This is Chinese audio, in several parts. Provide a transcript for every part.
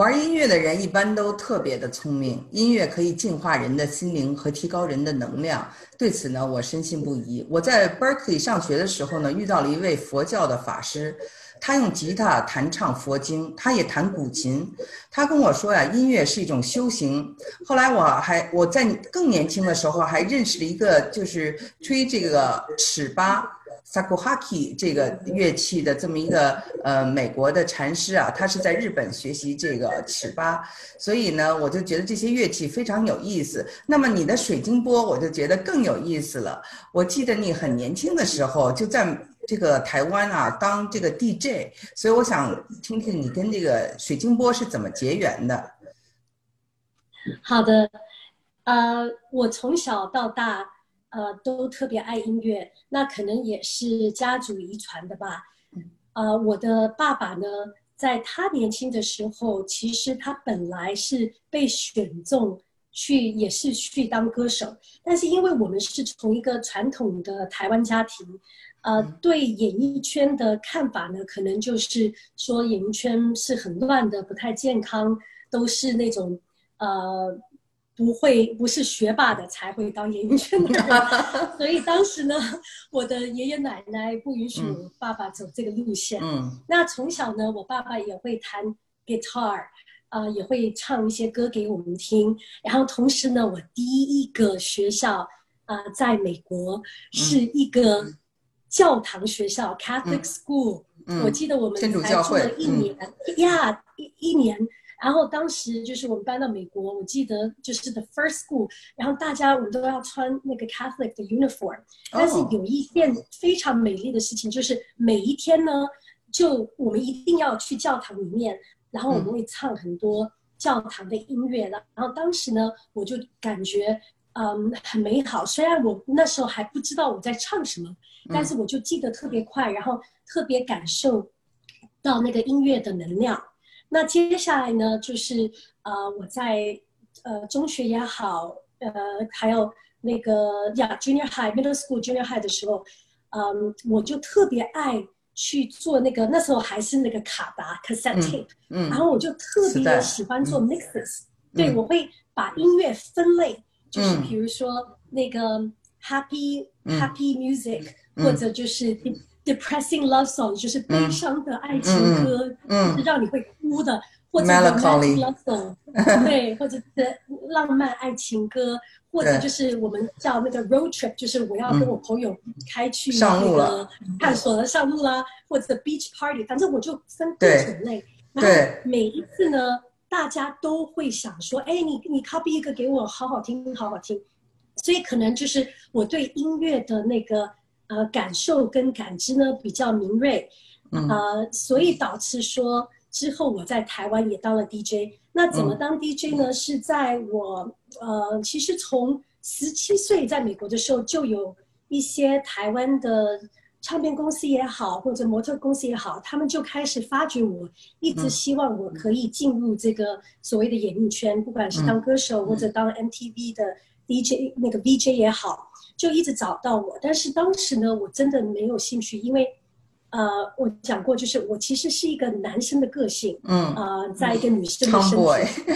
玩音乐的人一般都特别的聪明，音乐可以净化人的心灵和提高人的能量。对此呢，我深信不疑。我在 Berkeley 上学的时候呢，遇到了一位佛教的法师，他用吉他弹唱佛经，他也弹古琴。他跟我说呀，音乐是一种修行。后来我还我在更年轻的时候还认识了一个，就是吹这个尺八。Sakuhaki 这个乐器的这么一个呃美国的禅师啊，他是在日本学习这个尺八，所以呢，我就觉得这些乐器非常有意思。那么你的水晶波，我就觉得更有意思了。我记得你很年轻的时候就在这个台湾啊当这个 DJ，所以我想听听你跟这个水晶波是怎么结缘的。好的，呃，我从小到大。呃，都特别爱音乐，那可能也是家族遗传的吧。呃，我的爸爸呢，在他年轻的时候，其实他本来是被选中去，也是去当歌手。但是因为我们是从一个传统的台湾家庭，呃，对演艺圈的看法呢，可能就是说演艺圈是很乱的，不太健康，都是那种呃。不会，不是学霸的才会当演艺圈的，所以当时呢，我的爷爷奶奶不允许我爸爸走这个路线。嗯，那从小呢，我爸爸也会弹 guitar，啊，也会唱一些歌给我们听。然后同时呢，我第一个学校啊，在美国是一个教堂学校 Catholic School，我记得我们才住了一年呀，一一年。然后当时就是我们搬到美国，我记得就是 the first school，然后大家我们都要穿那个 Catholic 的 uniform。但是有一件非常美丽的事情，就是每一天呢，就我们一定要去教堂里面，然后我们会唱很多教堂的音乐了。然后当时呢，我就感觉嗯很美好。虽然我那时候还不知道我在唱什么，但是我就记得特别快，然后特别感受到那个音乐的能量。那接下来呢，就是呃，我在呃中学也好，呃，还有那个呀，junior high、middle school、junior high 的时候，嗯，我就特别爱去做那个，那时候还是那个卡达 cassette tape，嗯，然后我就特别喜欢做 mixes，对我会把音乐分类，就是。比如说那个 happy happy music，或者就是。Depressing love song 就是悲伤的爱。情歌，嗯，让你会哭的，或者 romantic love song，对，或者是浪漫爱情歌，或者就是我们叫那个 road trip，就是我要跟我朋友开去那个探索的上路啦，或者 beach party，反正我就分各种类。然后每一次呢，大家都会想说，哎，你你 copy 一个给我，好好听，好好听。所以可能就是我对音乐的那个。呃，感受跟感知呢比较敏锐，呃，所以导致说之后我在台湾也当了 DJ。那怎么当 DJ 呢？是在我呃，其实从十七岁在美国的时候，就有一些台湾的唱片公司也好，或者模特公司也好，他们就开始发掘我，一直希望我可以进入这个所谓的演艺圈，不管是当歌手或者当 MTV 的 DJ，那个 VJ 也好。就一直找到我，但是当时呢，我真的没有兴趣，因为，呃，我讲过，就是我其实是一个男生的个性，嗯，啊，在一个女生的身体，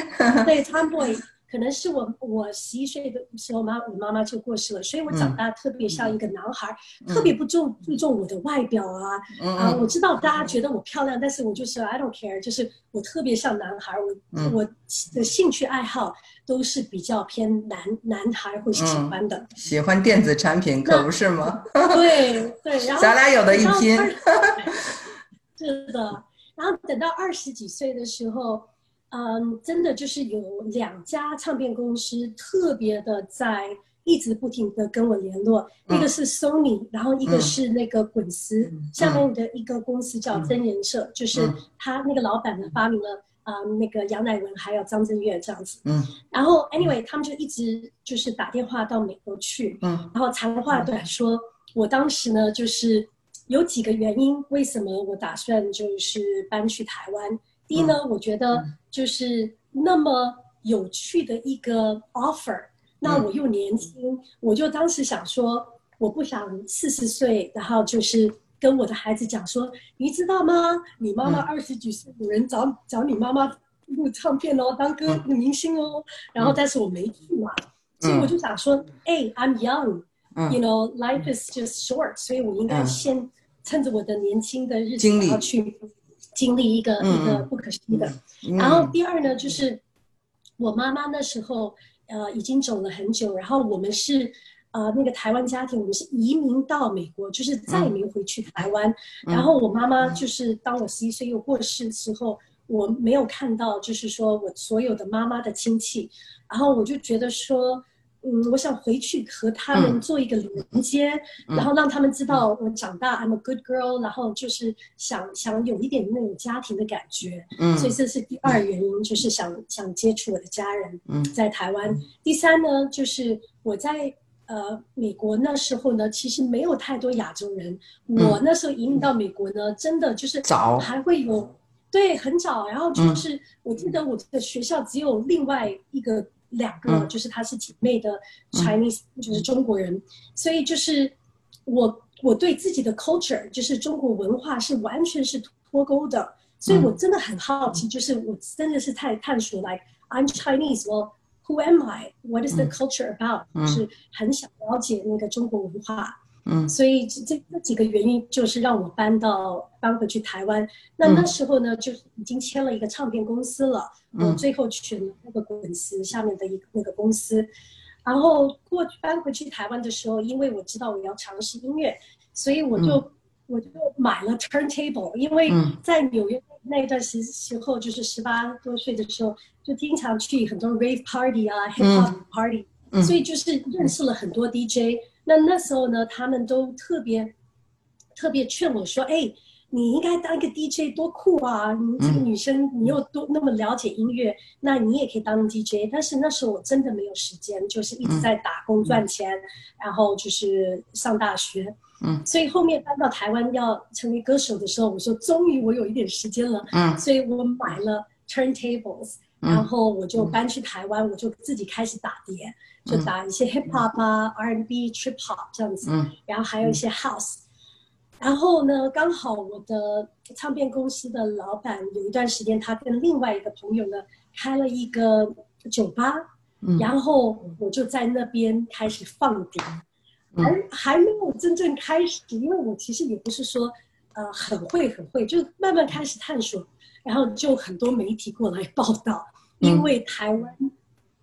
对，tomboy。可能是我我十一岁的时候妈我妈妈就过世了，所以我长大特别像一个男孩，特别不重注重我的外表啊啊！我知道大家觉得我漂亮，但是我就是 I don't care，就是我特别像男孩，我我的兴趣爱好都是比较偏男男孩会喜欢的，喜欢电子产品可不是吗？对 对，然后咱俩有的一拼，是的。然后等到二十几岁的时候。嗯，真的就是有两家唱片公司特别的在一直不停的跟我联络，一个是 Sony，然后一个是那个滚石下面的一个公司叫真人社，就是他那个老板呢发明了啊那个杨乃文还有张震岳这样子。嗯，然后 anyway 他们就一直就是打电话到美国去，嗯，然后长话短说，我当时呢就是有几个原因，为什么我打算就是搬去台湾。第一呢，我觉得就是那么有趣的一个 offer，那我又年轻，我就当时想说，我不想四十岁，然后就是跟我的孩子讲说，你知道吗？你妈妈二十几岁有人找找你妈妈录唱片哦，当歌明星哦。然后，但是我没去嘛，所以我就想说，哎，I'm young，you know life is just short，所以我应该先趁着我的年轻的日子，然后去经历一个一个不可思议的。然后第二呢，就是我妈妈那时候呃已经走了很久，然后我们是。呃，那个台湾家庭，我们是移民到美国，就是再也没回去台湾。然后我妈妈就是当我十一岁又过世之后，我没有看到，就是说我所有的妈妈的亲戚。然后我就觉得说，嗯，我想回去和他们做一个连接，然后让他们知道我长大，I'm a good girl。然后就是想想有一点那种家庭的感觉。嗯。所以这是第二原因，就是想想接触我的家人。嗯。在台湾。第三呢，就是我在。呃，美国那时候呢，其实没有太多亚洲人。我那时候移民到美国呢，真的就是早，还会有，对，很早。然后就是我记得我的学校只有另外一个两个，就是她是姐妹的 Chinese，就是中国人。所以就是我我对自己的 culture，就是中国文化是完全是脱钩的。所以我真的很好奇，就是我真的是在探索，like I'm Chinese，我。Who am I? What is the culture about? 就是很想了解那个中国文化。嗯，所以这这几个原因就是让我搬到搬回去台湾。那那时候呢，就已经签了一个唱片公司了。我最后选了那个滚石下面的一个那个公司。然后过搬回去台湾的时候，因为我知道我要尝试音乐，所以我就我就买了 turntable。因为在纽约那一段时时候，就是十八多岁的时候。就经常去很多 rave party 啊，hip hop party，所以就是认识了很多 DJ。那那时候呢，他们都特别特别劝我说：“哎，你应该当一个 DJ，多酷啊！你这个女生，你又多那么了解音乐，那你也可以当 DJ。”但是那时候我真的没有时间，就是一直在打工赚钱，然后就是上大学。嗯，所以后面搬到台湾要成为歌手的时候，我说终于我有一点时间了。嗯，所以我买了 turntables。然后我就搬去台湾，我就自己开始打碟，就打一些 hip hop 啊、R&B、trip hop 这样子，然后还有一些 house。然后呢，刚好我的唱片公司的老板有一段时间，他跟另外一个朋友呢开了一个酒吧，然后我就在那边开始放碟，还还没有真正开始，因为我其实也不是说呃很会很会，就慢慢开始探索，然后就很多媒体过来报道。因为台湾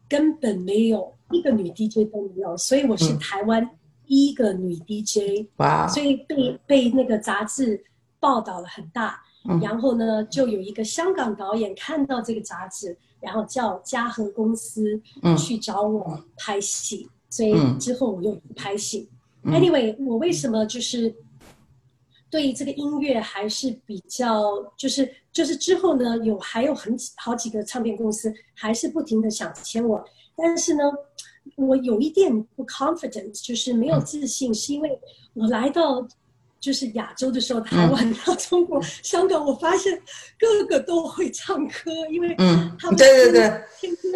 根本没有一个女 DJ 都没有，所以我是台湾第一个女 DJ。哇！所以被被那个杂志报道了很大。然后呢，就有一个香港导演看到这个杂志，然后叫嘉禾公司去找我拍戏。所以之后我又拍戏。Anyway，我为什么就是？对这个音乐还是比较，就是就是之后呢，有还有很好几个唱片公司还是不停的想签我，但是呢，我有一点不 confident，就是没有自信，是因为我来到就是亚洲的时候，台湾到中国、香港，我发现个个都会唱歌，因为他们对对对，天天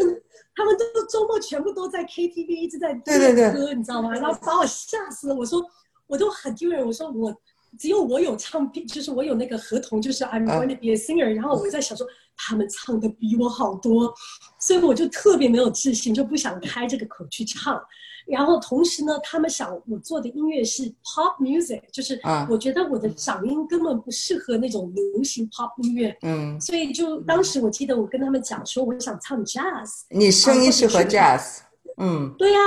他们都周末全部都在 KTV 一直在对歌，你知道吗？然后把我吓死了，我说我都很丢人，我说我。只有我有唱片，就是我有那个合同，就是 I'm going to be a singer。然后我在想说，他们唱的比我好多，所以我就特别没有自信，就不想开这个口去唱。然后同时呢，他们想我做的音乐是 pop music，就是我觉得我的嗓音根本不适合那种流行 pop 音乐。嗯，所以就当时我记得我跟他们讲说，我想唱 jazz。你声音适合 jazz。嗯，对呀，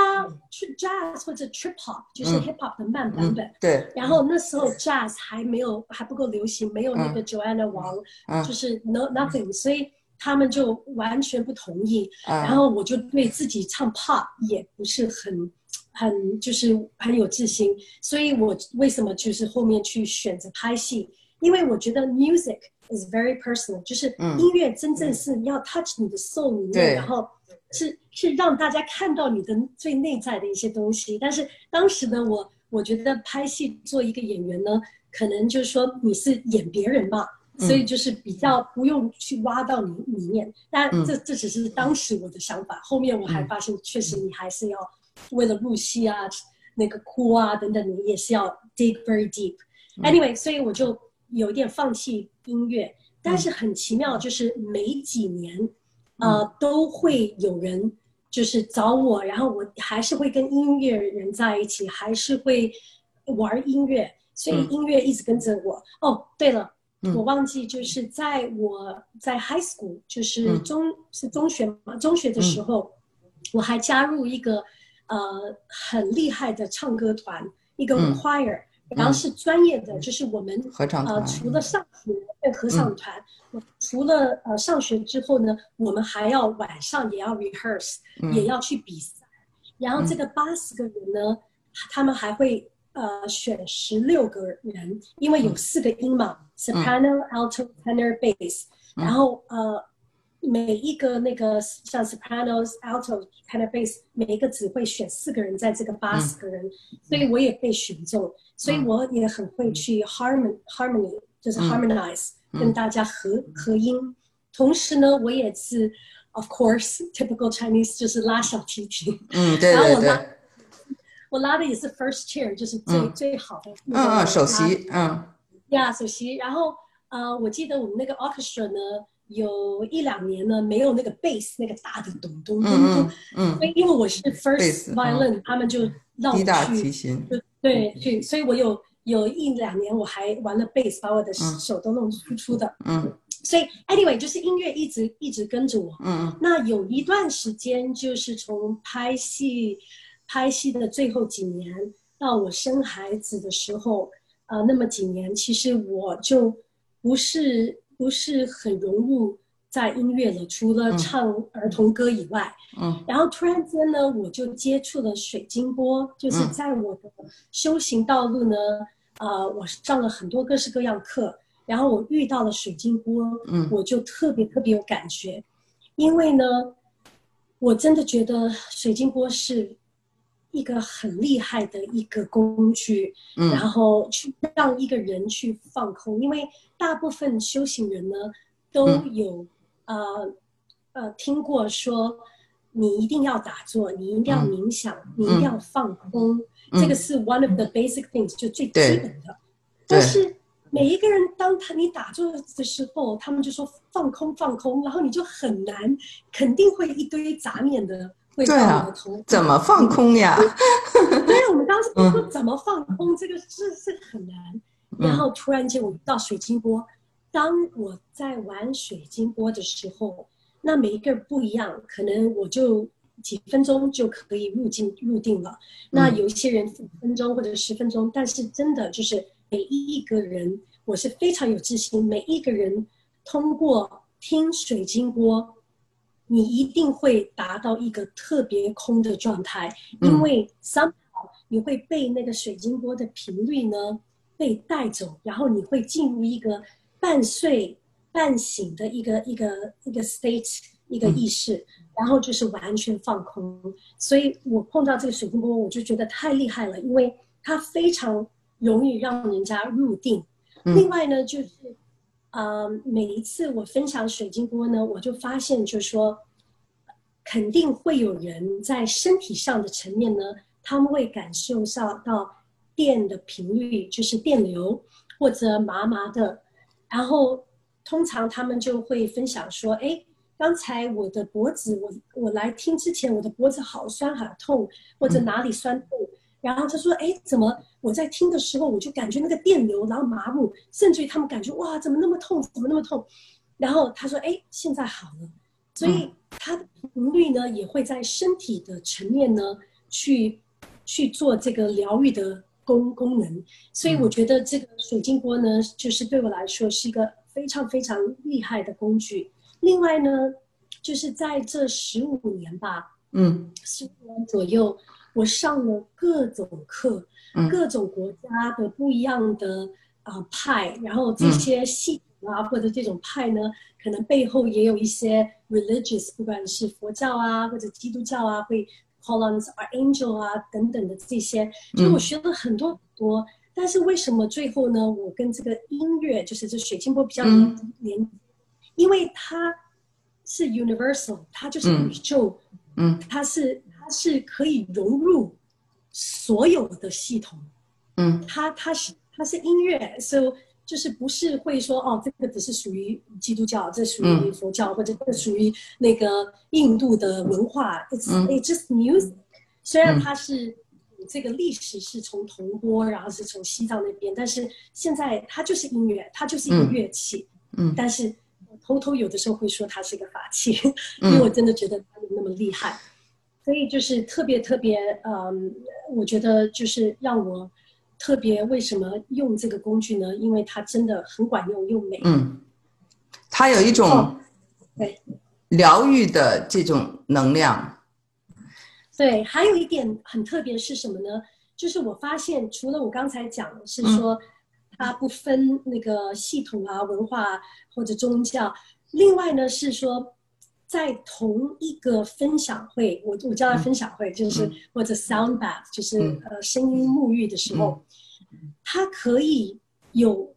去 jazz 或者 trip hop 就是 hip hop 的慢版本。对。然后那时候 jazz 还没有还不够流行，没有那个 Joanna 王，就是 no nothing，所以他们就完全不同意。然后我就对自己唱 pop 也不是很很就是很有自信，所以我为什么就是后面去选择拍戏？因为我觉得 music is very personal，就是音乐真正是要 touch 你的 soul 里面，然后。是是让大家看到你的最内在的一些东西，但是当时呢，我我觉得拍戏做一个演员呢，可能就是说你是演别人嘛，所以就是比较不用去挖到你里面。但这这只是当时我的想法，后面我还发现，确实你还是要为了入戏啊，那个哭啊等等，你也是要 dig very deep。Anyway，所以我就有一点放弃音乐。但是很奇妙，就是每几年，呃，都会有人就是找我，然后我还是会跟音乐人在一起，还是会玩音乐，所以音乐一直跟着我。哦，对了，我忘记就是在我在 high school，就是中是中学嘛，中学的时候，我还加入一个呃很厉害的唱歌团，一个 choir。然后是专业的，就是我们合唱团。呃，除了上学跟合唱团，除了呃上学之后呢，我们还要晚上也要 rehearse，也要去比赛。然后这个八十个人呢，他们还会呃选十六个人，因为有四个音嘛，soprano、alto、tenor、bass。然后呃。每一个那个像 sopranos、alto、tenor、bass，每一个只会选四个人在这个八十个人，所以我也被选中，所以我也很会去 harmon harmony，就是 harmonize，跟大家合合音。同时呢，我也是 of course typical Chinese，就是拉小提琴。嗯，对对对。我拉的也是 first chair，就是最最好的。嗯嗯，首席，嗯。呀，首席。然后呃，我记得我们那个 orchestra 呢。有一两年呢，没有那个 bass 那个大的咚咚咚咚，嗯，所以因为我是 first violin，他们就让我去，对，去，所以我有有一两年我还玩了 bass，把我的手都弄粗粗的，嗯，所以 anyway 就是音乐一直一直跟着我，嗯嗯，那有一段时间就是从拍戏拍戏的最后几年到我生孩子的时候，呃，那么几年其实我就不是。不是很融入在音乐了，除了唱儿童歌以外，嗯，然后突然间呢，我就接触了水晶波，就是在我的修行道路呢，呃，我上了很多各式各样课，然后我遇到了水晶波，嗯，我就特别特别有感觉，因为呢，我真的觉得水晶波是一个很厉害的一个工具，嗯，然后去让一个人去放空，因为。大部分修行人呢，都有呃呃听过说，你一定要打坐，你一定要冥想，你一定要放空，这个是 one of the basic things，就最基本的。但是每一个人，当他你打坐的时候，他们就说放空放空，然后你就很难，肯定会一堆杂念的会到你的头。怎么放空呀？对，我们当时说怎么放空，这个是是很难。然后突然间，我到水晶波。当我在玩水晶波的时候，那每一个不一样，可能我就几分钟就可以入境入定了。那有一些人五分钟或者十分钟，但是真的就是每一个人，我是非常有自信，每一个人通过听水晶波，你一定会达到一个特别空的状态，因为 somehow 你会被那个水晶波的频率呢。被带走，然后你会进入一个半睡半醒的一个一个一个 state 一个意识，然后就是完全放空。所以我碰到这个水晶波，我就觉得太厉害了，因为它非常容易让人家入定。另外呢，就是呃，每一次我分享水晶波呢，我就发现，就是说肯定会有人在身体上的层面呢，他们会感受上到。电的频率就是电流或者麻麻的，然后通常他们就会分享说：“哎，刚才我的脖子，我我来听之前，我的脖子好酸好痛，或者哪里酸痛。”然后他说：“哎，怎么我在听的时候，我就感觉那个电流，然后麻木，甚至于他们感觉哇，怎么那么痛，怎么那么痛？”然后他说：“哎，现在好了。”所以它的频率呢，也会在身体的层面呢，去去做这个疗愈的。功功能，所以我觉得这个水晶波呢，就是对我来说是一个非常非常厉害的工具。另外呢，就是在这十五年吧，嗯，十五年左右，我上了各种课，各种国家的不一样的啊派，然后这些系统啊或者这种派呢，可能背后也有一些 religious，不管是佛教啊或者基督教啊会。Columns are angel 啊，等等的这些，就我学了很多很多。但是为什么最后呢？我跟这个音乐，就是这水晶波比较连，因为它是 universal，它就是宇宙，嗯，它是它是可以融入所有的系统，嗯，它它是它是音乐，so 就是不是会说哦，这个只是属于基督教，这属于佛教，或者这属于那个印度的文化。It's it's just music。虽然它是这个历史是从铜钵，然后是从西藏那边，但是现在它就是音乐，它就是一个乐器。嗯。但是偷偷有的时候会说它是一个法器，因为我真的觉得它那么厉害。所以就是特别特别，嗯，我觉得就是让我特别为什么用这个工具呢？因为它真的很管用又美。嗯，它有一种对疗愈的这种能量。对，还有一点很特别是什么呢？就是我发现，除了我刚才讲的是说它不分那个系统啊、文化或者宗教，另外呢是说。在同一个分享会，我我叫它分享会，就是或者 sound bath，就是呃声音沐浴的时候，它可以有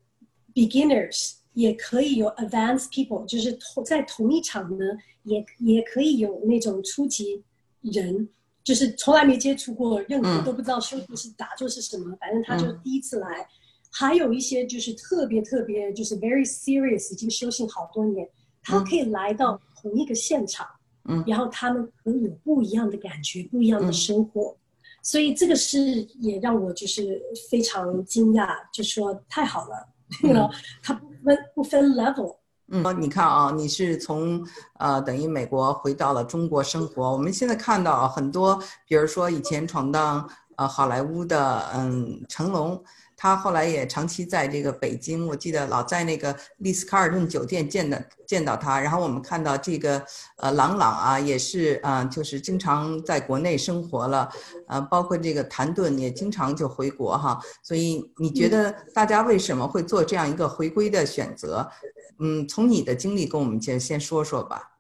beginners，也可以有 advanced people，就是同在同一场呢，也也可以有那种初级人，就是从来没接触过任何都不知道修复是打坐是什么，反正他就第一次来，还有一些就是特别特别就是 very serious，已经修行好多年，他可以来到。同一个现场，嗯，然后他们可以有不一样的感觉，不一样的生活，所以这个是也让我就是非常惊讶，就说太好了，对了，它不分不分 level，嗯，你看啊，你是从呃等于美国回到了中国生活，我们现在看到很多，比如说以前闯荡呃好莱坞的嗯成龙。他后来也长期在这个北京，我记得老在那个丽思卡尔顿酒店见的见到他。然后我们看到这个呃朗朗啊，也是啊，就是经常在国内生活了，呃，包括这个谭盾也经常就回国哈。所以你觉得大家为什么会做这样一个回归的选择？嗯，从你的经历跟我们先先说说吧。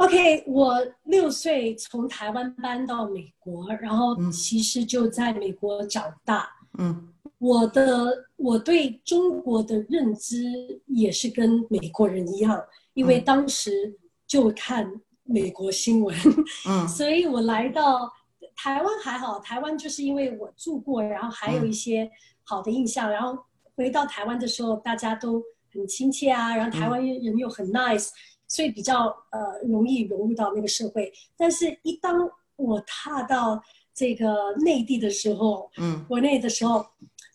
OK，我六岁从台湾搬到美国，然后其实就在美国长大。嗯，我的我对中国的认知也是跟美国人一样，因为当时就看美国新闻。嗯，所以我来到台湾还好，台湾就是因为我住过，然后还有一些好的印象。然后回到台湾的时候，大家都很亲切啊，然后台湾人又很 nice。所以比较呃容易融入到那个社会，但是一当我踏到这个内地的时候，嗯，国内的时候，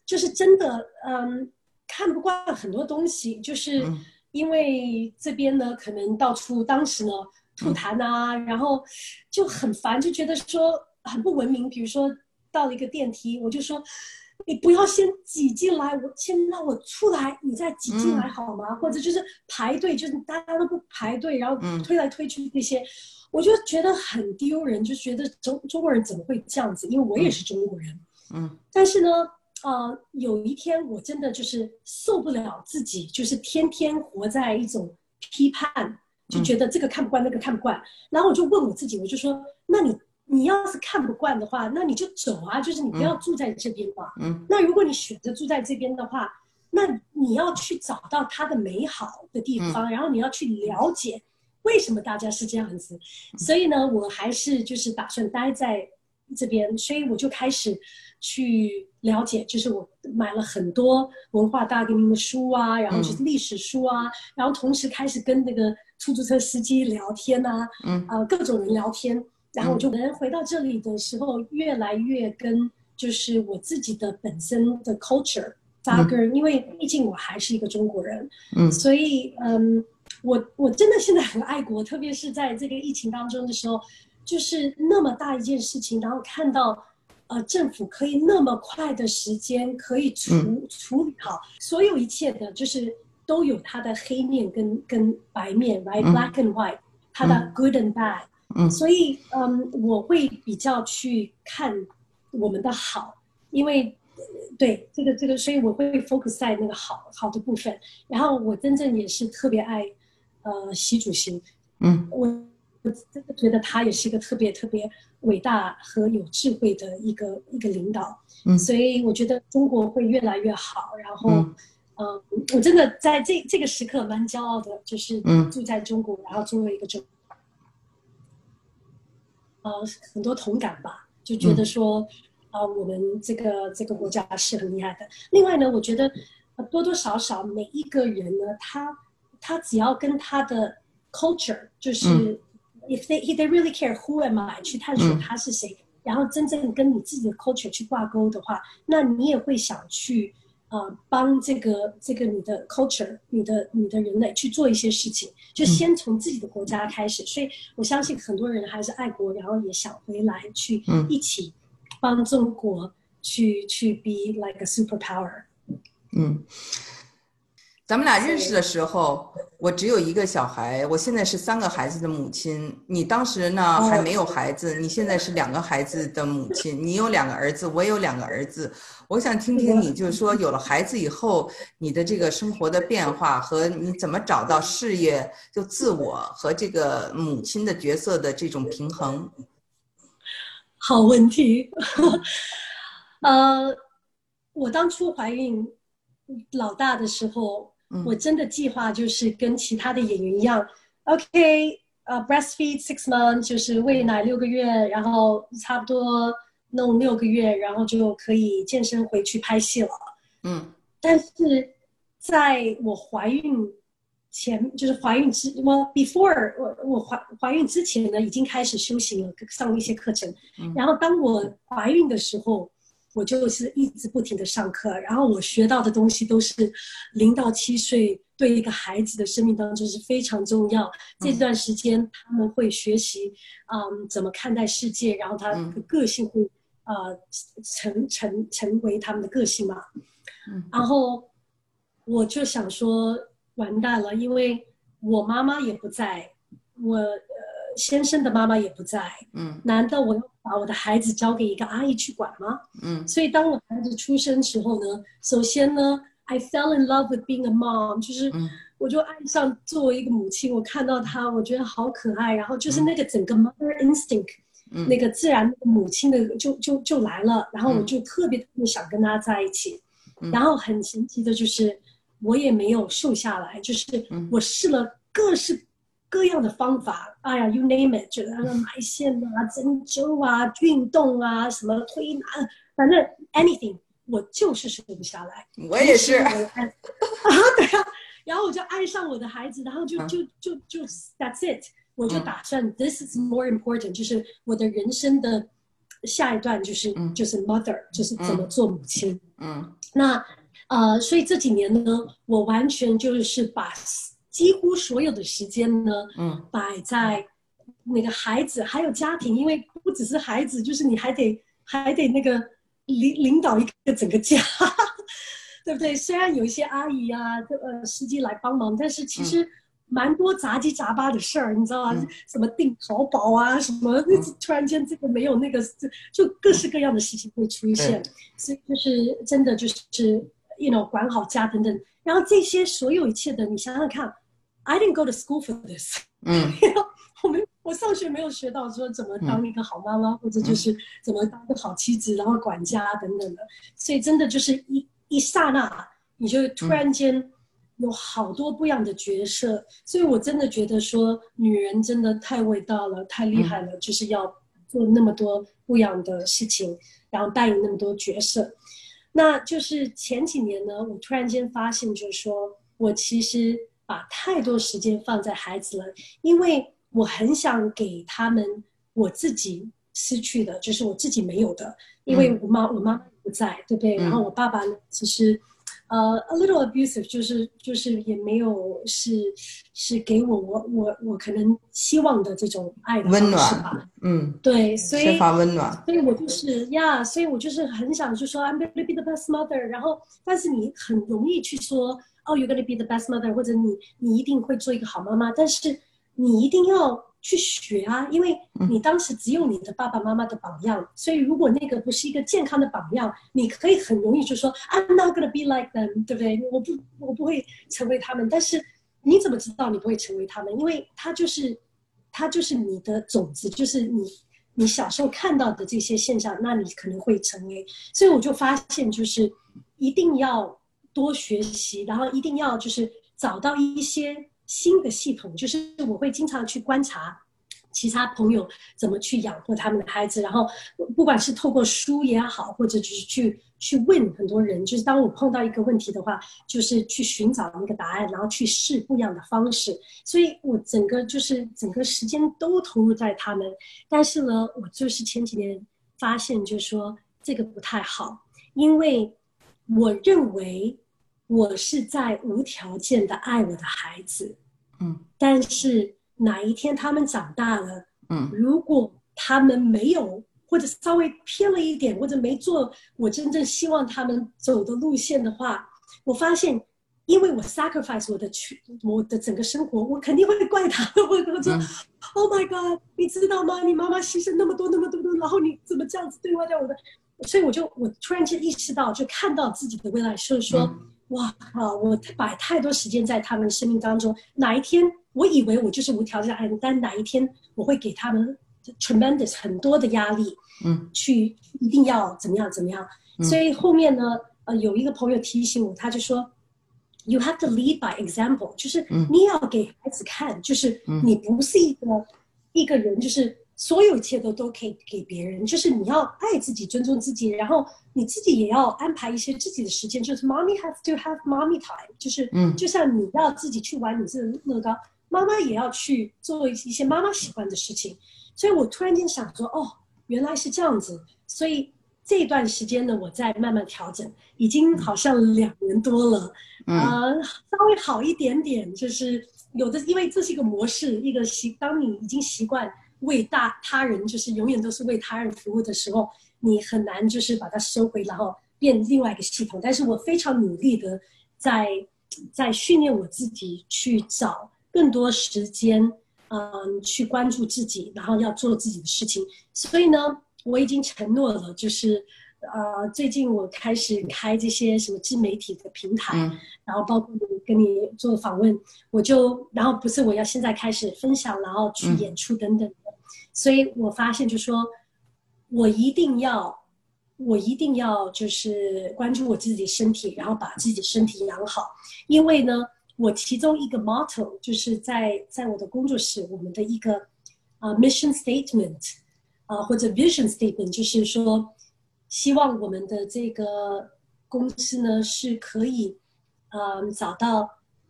就是真的嗯看不惯很多东西，就是因为这边呢可能到处当时呢吐痰啊，然后就很烦，就觉得说很不文明。比如说到了一个电梯，我就说。你不要先挤进来，我先让我出来，你再挤进来好吗？或者就是排队，就是大家都不排队，然后推来推去那些，我就觉得很丢人，就觉得中中国人怎么会这样子？因为我也是中国人，嗯。但是呢，呃，有一天我真的就是受不了自己，就是天天活在一种批判，就觉得这个看不惯，那个看不惯，然后我就问我自己，我就说，那你？你要是看不惯的话，那你就走啊，就是你不要住在这边嘛。嗯。那如果你选择住在这边的话，那你要去找到它的美好的地方，然后你要去了解为什么大家是这样子。所以呢，我还是就是打算待在这边，所以我就开始去了解，就是我买了很多文化大革命的书啊，然后就是历史书啊，然后同时开始跟那个出租车司机聊天啊，嗯，啊，各种人聊天。然后我就能回到这里的时候，越来越跟就是我自己的本身的 culture 扎根，因为毕竟我还是一个中国人，嗯，所以嗯，我我真的现在很爱国，特别是在这个疫情当中的时候，就是那么大一件事情，然后看到呃政府可以那么快的时间可以处处理好所有一切的，就是都有它的黑面跟跟白面，right？black and white，它的 good and bad。嗯，所以嗯，我会比较去看我们的好，因为对这个这个，所以我会 focus 在那个好好的部分。然后我真正也是特别爱呃习主席，嗯，我我真的觉得他也是一个特别特别伟大和有智慧的一个一个领导，嗯，所以我觉得中国会越来越好。然后嗯，我真的在这这个时刻蛮骄傲的，就是住在中国，然后作为一个中。呃，很多同感吧，就觉得说，啊，我们这个这个国家是很厉害的。另外呢，我觉得多多少少每一个人呢，他他只要跟他的 culture 就是 if they if they really care who am I 去探索他是谁，然后真正跟你自己的 culture 去挂钩的话，那你也会想去。呃，帮这个这个你的 culture，你的你的人类去做一些事情，就先从自己的国家开始。所以我相信很多人还是爱国，然后也想回来去一起帮中国去去 be like a superpower。嗯。咱们俩认识的时候，我只有一个小孩，我现在是三个孩子的母亲。你当时呢还没有孩子，你现在是两个孩子的母亲，你有两个儿子，我有两个儿子。我想听听你，就是说有了孩子以后，你的这个生活的变化和你怎么找到事业就自我和这个母亲的角色的这种平衡。好问题，呃，我当初怀孕老大的时候。我真的计划就是跟其他的演员一样，OK，呃，breastfeed six months，就是喂奶六个月，然后差不多弄六个月，然后就可以健身回去拍戏了。嗯，但是在我怀孕前，就是怀孕之我 before 我我怀怀孕之前呢，已经开始修行了，上了一些课程。然后当我怀孕的时候。我就是一直不停的上课，然后我学到的东西都是零到七岁对一个孩子的生命当中是非常重要。这段时间他们会学习，嗯，怎么看待世界，然后他的个性会呃成成成为他们的个性嘛。然后我就想说，完蛋了，因为我妈妈也不在，我呃先生的妈妈也不在，嗯，难道我要？把我的孩子交给一个阿姨去管吗？嗯，所以当我孩子出生时候呢，首先呢，I fell in love with being a mom，就是我就爱上作为一个母亲。我看到他，我觉得好可爱，然后就是那个整个 mother instinct，那个自然母亲的就就就来了，然后我就特别特别想跟他在一起。然后很神奇的就是，我也没有瘦下来，就是我试了各式。各样的方法，哎呀，you name it，就那个埋线啊、针灸啊、运动啊、什么推拿，反正 anything，我就是瘦不下来。我也是。啊，对啊，然后我就爱上我的孩子，然后就就就就 that's it，我就打算 this is more important，就是我的人生的下一段就是就是 mother，就是怎么做母亲。嗯。那呃，所以这几年呢，我完全就是把。几乎所有的时间呢，嗯，摆在那个孩子还有家庭，因为不只是孩子，就是你还得还得那个领领导一个整个家，对不对？虽然有一些阿姨啊，呃，司机来帮忙，但是其实蛮多杂七杂八的事儿，你知道吗？什么订淘宝啊，什么突然间这个没有那个，就各式各样的事情会出现，所以就是真的就是，you know，管好家等等，然后这些所有一切的，你想想看。I didn't go to school for this。嗯，我们我上学没有学到说怎么当一个好妈妈，或者就是怎么当个好妻子，然后管家等等的。所以真的就是一一刹那，你就突然间有好多不一样的角色。所以我真的觉得说，女人真的太伟大了，太厉害了，就是要做那么多不一样的事情，然后扮演那么多角色。那就是前几年呢，我突然间发现，就是说我其实。把太多时间放在孩子了，因为我很想给他们我自己失去的，就是我自己没有的。因为我妈我妈妈不在，对不对？然后我爸爸呢，其实呃 a little abusive，就是就是也没有是是给我我我我可能希望的这种爱的温暖吧。嗯，对，所以缺乏温暖，所以我就是呀，所以我就是很想就说 I'm gonna be the best mother。然后，但是你很容易去说。哦，you're gonna be the best mother，或者你你一定会做一个好妈妈，但是你一定要去学啊，因为你当时只有你的爸爸妈妈的榜样，所以如果那个不是一个健康的榜样，你可以很容易就说 I'm not gonna be like them，对不对？我不我不会成为他们，但是你怎么知道你不会成为他们？因为他就是他就是你的种子，就是你你小时候看到的这些现象，那你可能会成为。所以我就发现，就是一定要。多学习，然后一定要就是找到一些新的系统，就是我会经常去观察其他朋友怎么去养活他们的孩子，然后不管是透过书也好，或者就是去去问很多人，就是当我碰到一个问题的话，就是去寻找那个答案，然后去试不一样的方式。所以我整个就是整个时间都投入在他们，但是呢，我就是前几年发现，就是说这个不太好，因为我认为我是在无条件的爱我的孩子，嗯，但是。哪一天他们长大了，嗯，如果他们没有或者稍微偏了一点，或者没做我真正希望他们走的路线的话，我发现，因为我 sacrifice 我的去我的整个生活，我肯定会怪他，我会说，Oh my God，你知道吗？你妈妈牺牲那么多那么多的，然后你怎么这样子对待我的？所以我就我突然间意识到，就看到自己的未来，就是说，哇靠，我摆太多时间在他们生命当中，哪一天？我以为我就是无条件爱，但哪一天我会给他们 tremendous 很多的压力，嗯，去一定要怎么样怎么样。所以后面呢，呃，有一个朋友提醒我，他就说，you have to lead by example，就是你要给孩子看，就是你不是一个一个人，就是所有一切都都可以给别人，就是你要爱自己，尊重自己，然后你自己也要安排一些自己的时间，就是 mommy has to have mommy time，就是嗯，就像你要自己去玩你自己的乐高。妈妈也要去做一些妈妈喜欢的事情，所以我突然间想说，哦，原来是这样子。所以这段时间呢，我在慢慢调整，已经好像两年多了，呃，稍微好一点点。就是有的，因为这是一个模式，一个习。当你已经习惯为大他人，就是永远都是为他人服务的时候，你很难就是把它收回，然后变另外一个系统。但是我非常努力的在在训练我自己去找。更多时间，嗯，去关注自己，然后要做自己的事情。所以呢，我已经承诺了，就是，呃，最近我开始开这些什么自媒体的平台，然后包括跟你做访问，我就，然后不是我要现在开始分享，然后去演出等等的。所以我发现，就说，我一定要，我一定要就是关注我自己身体，然后把自己身体养好，因为呢。我其中一个 motto 就是在在我的工作室，我们的一个啊 mission statement 啊或者 vision statement，就是说，希望我们的这个公司呢是可以，嗯找到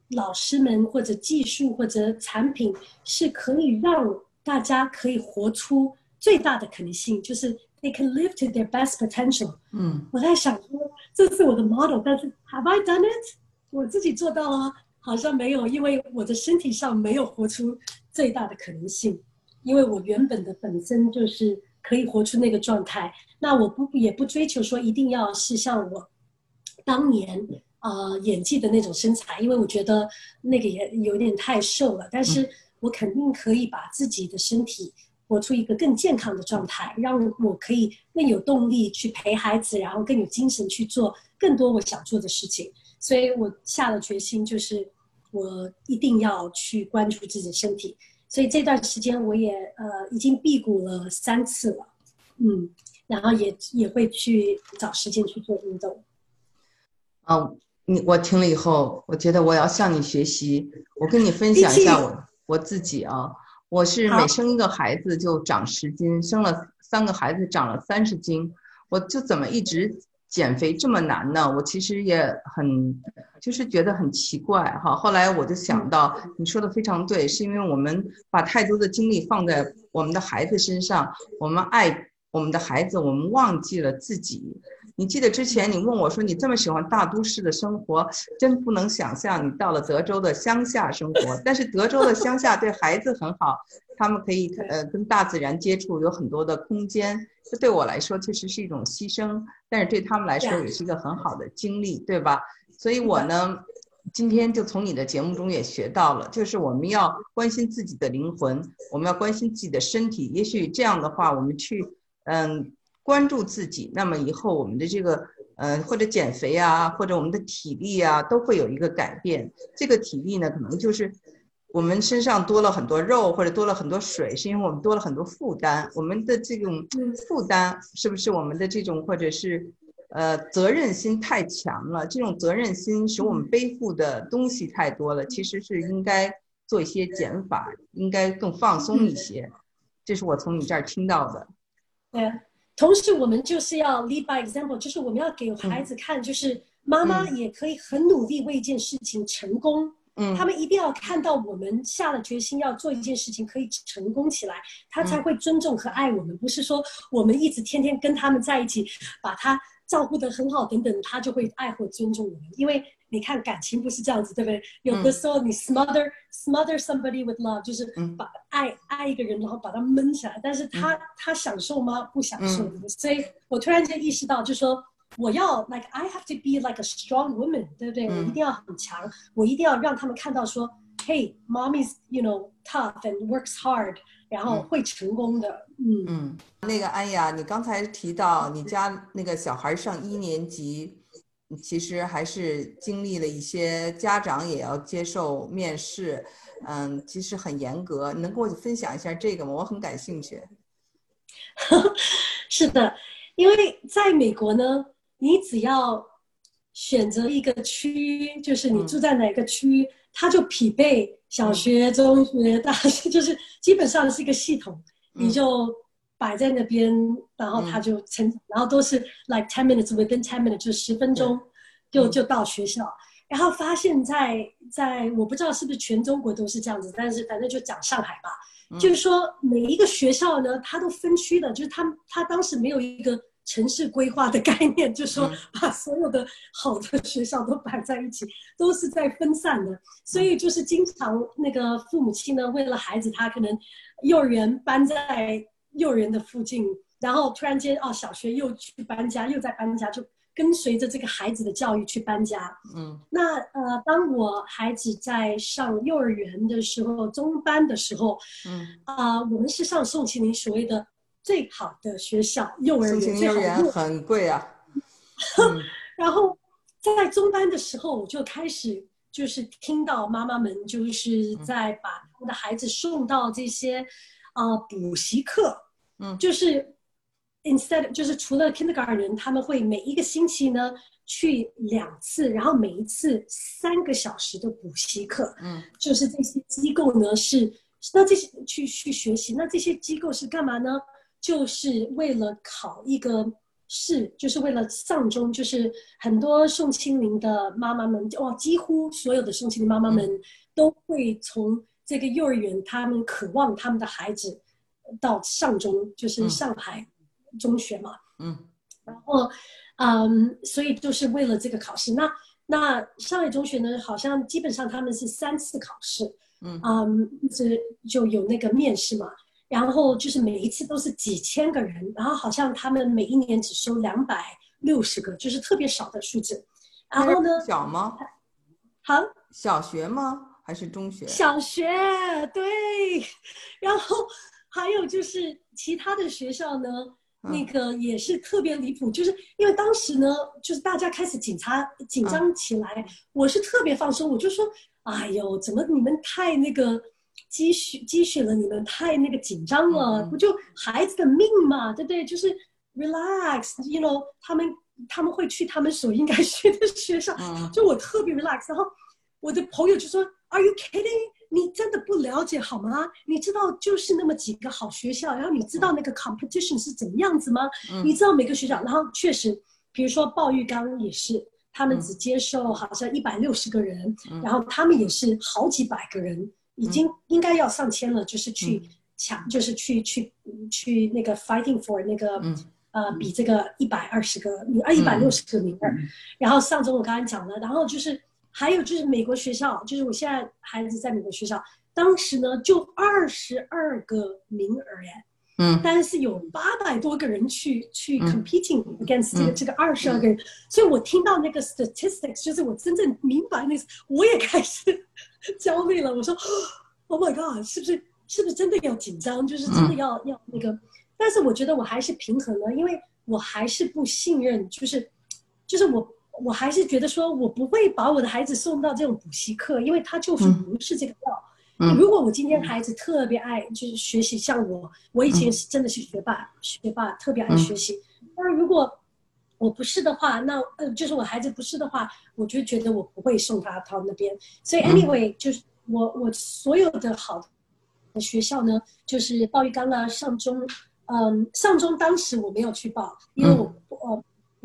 老师们或者技术或者产品是可以让大家可以活出最大的可能性，就是 they can live to their best potential。嗯，我在想说这是我的 model，但是 have I done it？我自己做到了。好像没有，因为我的身体上没有活出最大的可能性，因为我原本的本身就是可以活出那个状态。那我不也不追求说一定要是像我当年啊演技的那种身材，因为我觉得那个也有点太瘦了。但是我肯定可以把自己的身体活出一个更健康的状态，让我可以更有动力去陪孩子，然后更有精神去做更多我想做的事情。所以我下了决心，就是。我一定要去关注自己的身体，所以这段时间我也呃已经辟谷了三次了，嗯，然后也也会去找时间去做运动。啊，你我听了以后，我觉得我要向你学习。我跟你分享一下我我自己啊，我是每生一个孩子就长十斤，生了三个孩子长了三十斤，我就怎么一直。减肥这么难呢？我其实也很，就是觉得很奇怪哈。后来我就想到，你说的非常对，是因为我们把太多的精力放在我们的孩子身上，我们爱我们的孩子，我们忘记了自己。你记得之前你问我说，你这么喜欢大都市的生活，真不能想象你到了德州的乡下生活。但是德州的乡下对孩子很好，他们可以呃跟大自然接触，有很多的空间。这对我来说确实是一种牺牲，但是对他们来说也是一个很好的经历，对吧？所以我呢，今天就从你的节目中也学到了，就是我们要关心自己的灵魂，我们要关心自己的身体。也许这样的话，我们去嗯关注自己，那么以后我们的这个呃或者减肥啊，或者我们的体力啊，都会有一个改变。这个体力呢，可能就是。我们身上多了很多肉，或者多了很多水，是因为我们多了很多负担。我们的这种负担，是不是我们的这种，或者是，呃，责任心太强了？这种责任心使我们背负的东西太多了。其实是应该做一些减法，应该更放松一些。这是我从你这儿听到的。对，同时我们就是要 lead by example，就是我们要给孩子看，就是妈妈也可以很努力为一件事情成功。嗯，他们一定要看到我们下了决心要做一件事情可以成功起来，他才会尊重和爱我们。不是说我们一直天天跟他们在一起，把他照顾得很好等等，他就会爱或尊重我们。因为你看感情不是这样子，对不对？有的时候你 smother smother somebody with love，就是把爱爱一个人，然后把他闷起来。但是他他享受吗？不享受。所以我突然间意识到，就说。我要 like I have to be like a strong woman，对不对？我一定要很强，我一定要让他们看到说，Hey，mommy's you know tough and works hard，然后会成功的。嗯嗯，那个安雅，你刚才提到你家那个小孩上一年级，其实还是经历了一些家长也要接受面试，嗯，其实很严格。能跟我分享一下这个吗？我很感兴趣。是的，因为在美国呢。你只要选择一个区，就是你住在哪个区，它就匹配小学、中学、大学，就是基本上是一个系统，你就摆在那边，然后他就成，然后都是 like ten minutes within ten minutes，就十分钟就就到学校。然后发现，在在我不知道是不是全中国都是这样子，但是反正就讲上海吧，就是说每一个学校呢，它都分区的，就是他他当时没有一个。城市规划的概念，就说把所有的好的学校都摆在一起，都是在分散的，所以就是经常那个父母亲呢，为了孩子，他可能幼儿园搬在幼儿园的附近，然后突然间哦，小学又去搬家，又在搬家，就跟随着这个孩子的教育去搬家。嗯，那呃，当我孩子在上幼儿园的时候，中班的时候，嗯啊，我们是上宋庆龄所谓的。最好的学校，幼儿园幼儿园很贵啊。然后在中班的时候，我就开始就是听到妈妈们就是在把他们的孩子送到这些啊补习课，嗯，就是 instead 就是除了 kindergarten，他们会每一个星期呢去两次，然后每一次三个小时的补习课，嗯，就是这些机构呢是那这些去去学习，那这些机构是干嘛呢？就是为了考一个试，就是为了上中，就是很多宋庆龄的妈妈们，哇，几乎所有的宋庆龄妈妈们都会从这个幼儿园，他们渴望他们的孩子到上中，就是上海中学嘛，嗯，然后，嗯，所以就是为了这个考试。那那上海中学呢，好像基本上他们是三次考试，嗯，嗯，这就有那个面试嘛。然后就是每一次都是几千个人，然后好像他们每一年只收两百六十个，就是特别少的数字。然后呢？小吗？好，小学吗？还是中学？小学，对。然后还有就是其他的学校呢，那个也是特别离谱，就是因为当时呢，就是大家开始紧张紧张起来，我是特别放松，我就说，哎呦，怎么你们太那个。积蓄积蓄了，你们太那个紧张了，不就孩子的命嘛，对不对？就是 relax，you know，他们他们会去他们所应该去的学校，就我特别 relax。然后我的朋友就说：“Are you kidding？你真的不了解好吗？你知道就是那么几个好学校，然后你知道那个 competition 是怎么样子吗？你知道每个学校，然后确实，比如说鲍玉刚也是，他们只接受好像一百六十个人，然后他们也是好几百个人。”已经应该要上千了，就是去抢，就是去去去那个 fighting for 那个呃比这个一百二十个名，呃一百六十个名额。然后上周我刚刚讲了，然后就是还有就是美国学校，就是我现在孩子在美国学校，当时呢就二十二个名额耶，嗯，但是有八百多个人去去 competing against 这个这个二十二个人，所以我听到那个 statistics，就是我真正明白那，我也开始。焦虑了，我说，Oh my God，是不是是不是真的要紧张？就是真的要要那个？但是我觉得我还是平衡了，因为我还是不信任，就是就是我我还是觉得说我不会把我的孩子送到这种补习课，因为他就是不是这个料。如果我今天孩子特别爱就是学习，像我，我以前是真的是学霸，学霸特别爱学习。但如果我不是的话，那呃，就是我孩子不是的话，我就觉得我不会送他到那边。所以，anyway，就是我我所有的好的学校呢，就是鲍玉刚啊、上中，嗯，上中当时我没有去报，因为我呃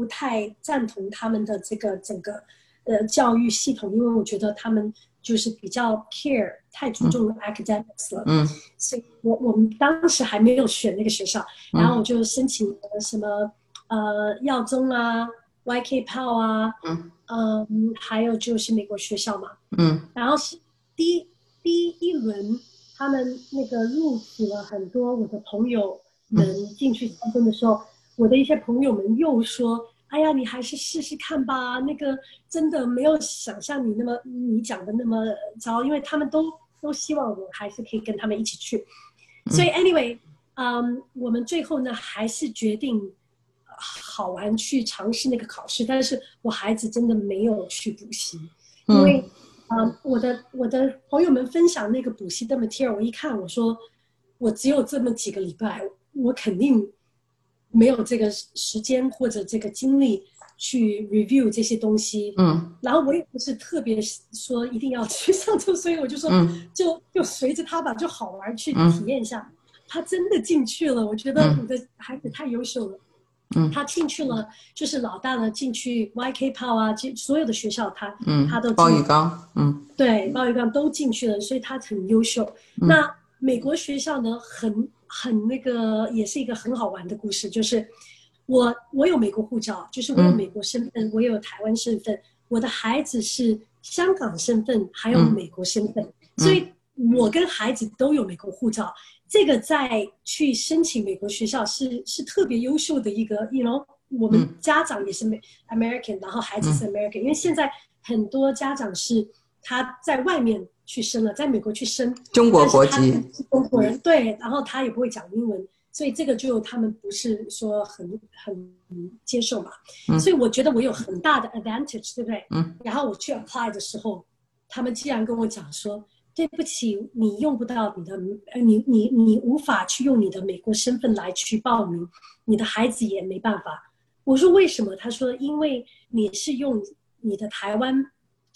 不太赞同他们的这个整个呃教育系统，因为我觉得他们就是比较 care 太注重 academics 了，嗯，所以我我们当时还没有选那个学校，然后我就申请了什么呃耀中啊、YK 炮啊，嗯。嗯，还有就是美国学校嘛，嗯。然后是第一第一轮，他们那个录取了很多我的朋友们进去参分的时候，我的一些朋友们又说：“哎呀，你还是试试看吧，那个真的没有想象你那么你讲的那么糟，因为他们都都希望我还是可以跟他们一起去。所以 anyway，嗯，我们最后呢还是决定呃好玩去尝试那个考试，但是我孩子真的没有去补习，因为。啊、我的我的朋友们分享那个补习的 material，我一看，我说我只有这么几个礼拜，我肯定没有这个时间或者这个精力去 review 这些东西。嗯然后我也不是特别说一定要去上课，所以我就说嗯就就随着他吧，就好玩去嗯体验一下。他真的进去了，我觉得嗯我的孩子太优秀了。嗯他进去了，就是老大呢进去 YK 炮啊，进所有的学校他嗯，他都包进玉刚，嗯对，包玉刚都进去了，所以他很优秀。嗯那美国学校呢，很很那个，也是一个很好玩的故事，就是我我有美国护照，就是我有嗯美国身份，我也有台湾身份，我的孩子是香港身份，还有嗯美国身份，所以我跟孩子都有美国护照。这个在去申请美国学校是是特别优秀的一个，you know，我们嗯家长也是美 American，然后孩子是 American，、因为现在很多家长是他在外面去生了，在美国去生，中国国籍中国人，对，然后他也不会讲英文，所以这个就他们不是说很很接受嘛，嗯所以我觉得我有很大的 advantage，对不对？嗯。然后我去 apply 的时候，他们竟然跟我讲说。对不起，你用不到你的，呃，你你你无法去用你的美国身份来去报名，你的孩子也没办法。我说为什么？他说因为你是用你的台湾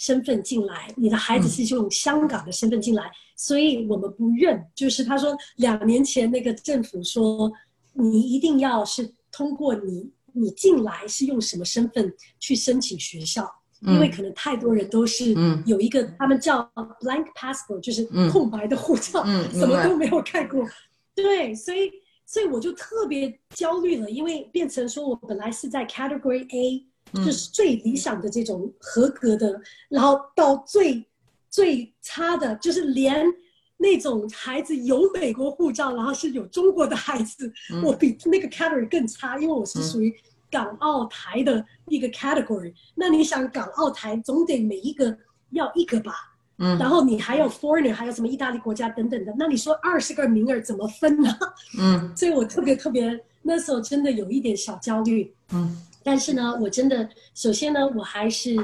身份进来，你的孩子是用香港的身份进来，所以我们不认。就是他说两年前那个政府说，你一定要是通过你你进来是用什么身份去申请学校。因为可能太多人都是嗯有一个他们叫 blank passport，就是嗯空白的护照，嗯什么都没有看过。对，所以所以我就特别焦虑了，因为变成说我本来是在 category A，、嗯就是最理想的这种合格的，然后到最最差的，就是连那种孩子有美国护照，然后是有中国的孩子，嗯 我比那个 category 更差，因为我是属于港澳台的一个 category。那你想港澳台总得每一个要一个吧？嗯然后你还有 foreigner，还有什么意大利国家等等的，那你说二十个名额怎么分呢？嗯 所以我特别特别那时候真的有一点小焦虑。嗯但是呢，我真的首先呢，我还是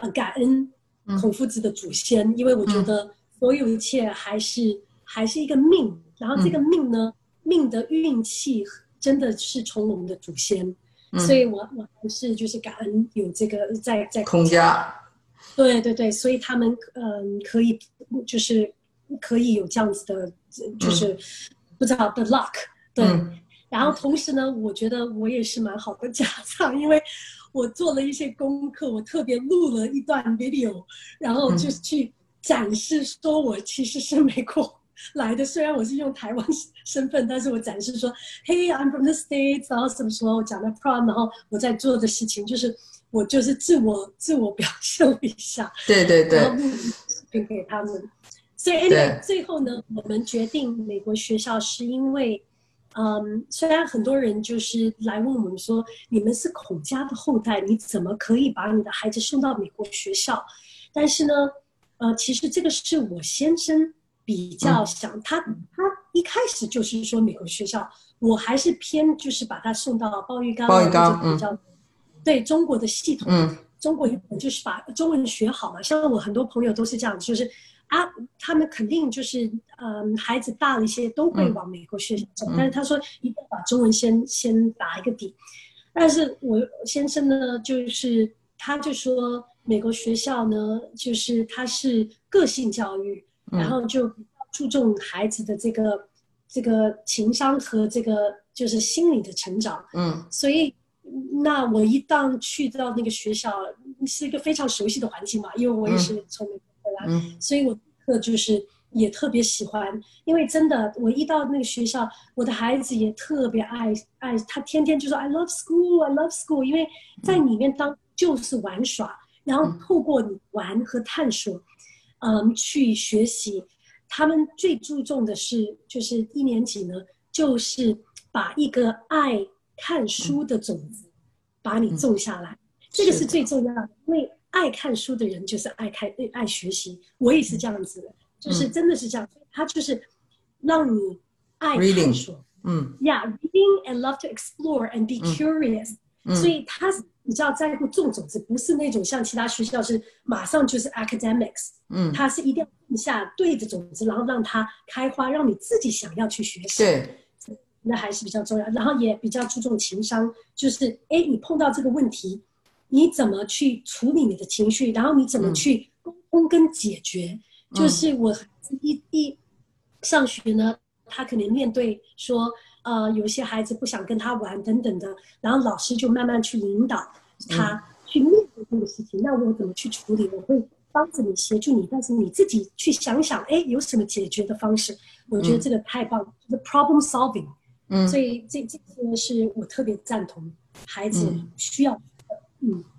呃感恩嗯。孔夫子的祖先，因为我觉得所有一切还是还是一个命，然后这个命呢，命的运气真的是从我们的祖先，嗯。所以我我还是就是感恩有这个在在孔家，对对对，所以他们嗯可以就是可以有这样子的，就是、不知道的 luck 对。嗯然后同时呢，我觉得我也是蛮好的家长，因为我做了一些功课，我特别录了一段 video，然后就去展示说我其实是美国来的，虽然我是用台湾身份，但是我展示说，Hey I'm from the States，然后什么时候讲的 prom，然后我在做的事情就是我就是自我自我表现了一下，对对对然后录视频给他们。所以 anyway，最后呢，我们决定美国学校是因为，嗯，虽然很多人就是来问我们说，你们是孔家的后代，你怎么可以把你的孩子送到美国学校？但是呢，呃，其实这个是我先生比较想，他他一开始就是说美国学校，我还是偏就是把他送到鲍玉刚，鲍玉刚或者比较、对中国的系统，嗯。中国就是把中文学好嘛，像我很多朋友都是这样，就是啊，他们肯定就是嗯，孩子大了一些都会往美国学校走，嗯。但是他说一定要把中文先先打一个底。但是我先生呢，就是他就说美国学校呢，就是他是个性教育，嗯。然后就注重孩子的这个这个情商和这个就是心理的成长。嗯。所以，那我一旦去到那个学校，是一个非常熟悉的环境嘛，因为我也是从美国嗯。所以我特就是也特别喜欢，因为真的，我一到那个学校，我的孩子也特别爱爱，他天天就说 I love school, I love school，因为在里面当就是玩耍，然后透过你玩和探索，嗯，去学习。他们最注重的是，就是一年级呢，就是把一个爱看书的种子，把你种下来，这个是最重要的，因为爱看书的人就是爱看爱学习，我也是这样子的，就是真的是这样，他就是让你爱探索嗯，Yeah, reading and love to explore and be curious，、嗯。所以他是比较在乎种种子，不是那种像其他学校是马上就是 academics，嗯，他是一定要种下对的种子，然后让它开花，让你自己想要去学习。对，那还是比较重要，然后也比较注重情商，就是哎，你碰到这个问题，你怎么去处理你的情绪，然后你怎么去沟通跟解决。就是我一一上学呢，他可能面对说，呃，有些孩子不想跟他玩等等的，然后老师就慢慢去引导他去面对这个事情。那我怎么去处理？我会帮着你，协助你，但是你自己去想想，哎，有什么解决的方式？我觉得这个太棒了，就是 problem solving。嗯所以这这些是我特别赞同孩子需要的。嗯